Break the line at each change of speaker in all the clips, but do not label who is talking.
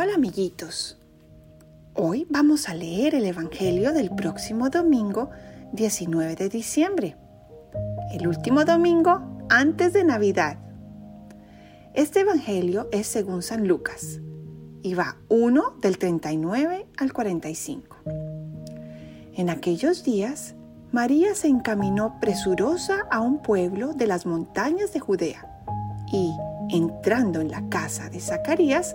Hola amiguitos. Hoy vamos a leer el Evangelio del próximo domingo 19 de diciembre, el último domingo antes de Navidad. Este Evangelio es según San Lucas y va 1 del 39 al 45. En aquellos días, María se encaminó presurosa a un pueblo de las montañas de Judea y, entrando en la casa de Zacarías,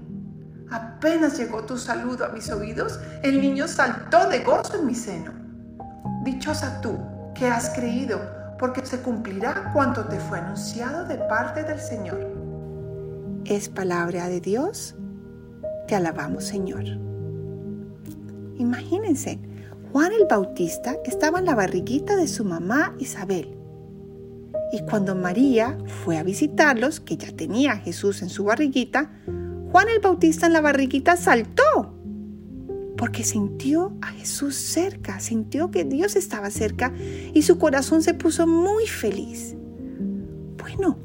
Apenas llegó tu saludo a mis oídos, el niño saltó de gozo en mi seno. Dichosa tú que has creído, porque se cumplirá cuanto te fue anunciado de parte del Señor. Es palabra de Dios. Te alabamos, Señor. Imagínense, Juan el Bautista estaba en la barriguita de su mamá Isabel. Y cuando María fue a visitarlos, que ya tenía a Jesús en su barriguita, Juan el Bautista en la barriguita saltó, porque sintió a Jesús cerca, sintió que Dios estaba cerca y su corazón se puso muy feliz. Bueno,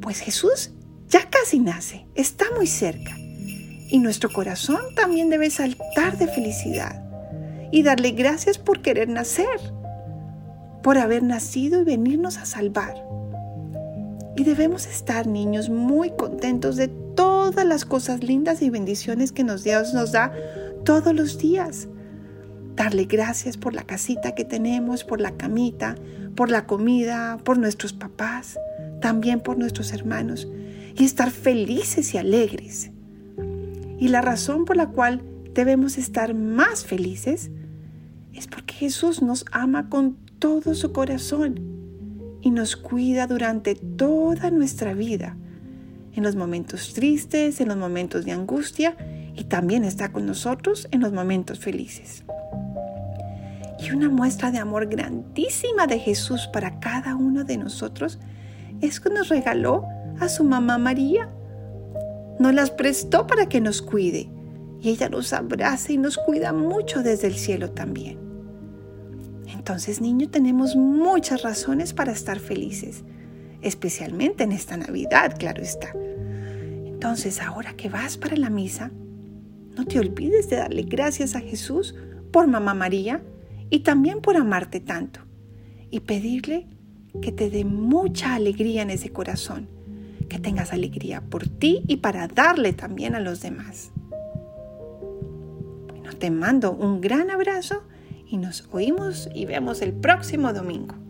pues Jesús ya casi nace, está muy cerca. Y nuestro corazón también debe saltar de felicidad y darle gracias por querer nacer, por haber nacido y venirnos a salvar. Y debemos estar, niños, muy contentos de todas las cosas lindas y bendiciones que nos Dios nos da todos los días. Darle gracias por la casita que tenemos, por la camita, por la comida, por nuestros papás, también por nuestros hermanos, y estar felices y alegres. Y la razón por la cual debemos estar más felices es porque Jesús nos ama con todo su corazón y nos cuida durante toda nuestra vida, en los momentos tristes, en los momentos de angustia y también está con nosotros en los momentos felices. Y una muestra de amor grandísima de Jesús para cada uno de nosotros es que nos regaló a su mamá María. Nos las prestó para que nos cuide y ella nos abraza y nos cuida mucho desde el cielo también. Entonces, niño, tenemos muchas razones para estar felices, especialmente en esta Navidad, claro está. Entonces, ahora que vas para la misa, no te olvides de darle gracias a Jesús por Mamá María y también por amarte tanto y pedirle que te dé mucha alegría en ese corazón, que tengas alegría por ti y para darle también a los demás. Bueno, te mando un gran abrazo y nos oímos y vemos el próximo domingo.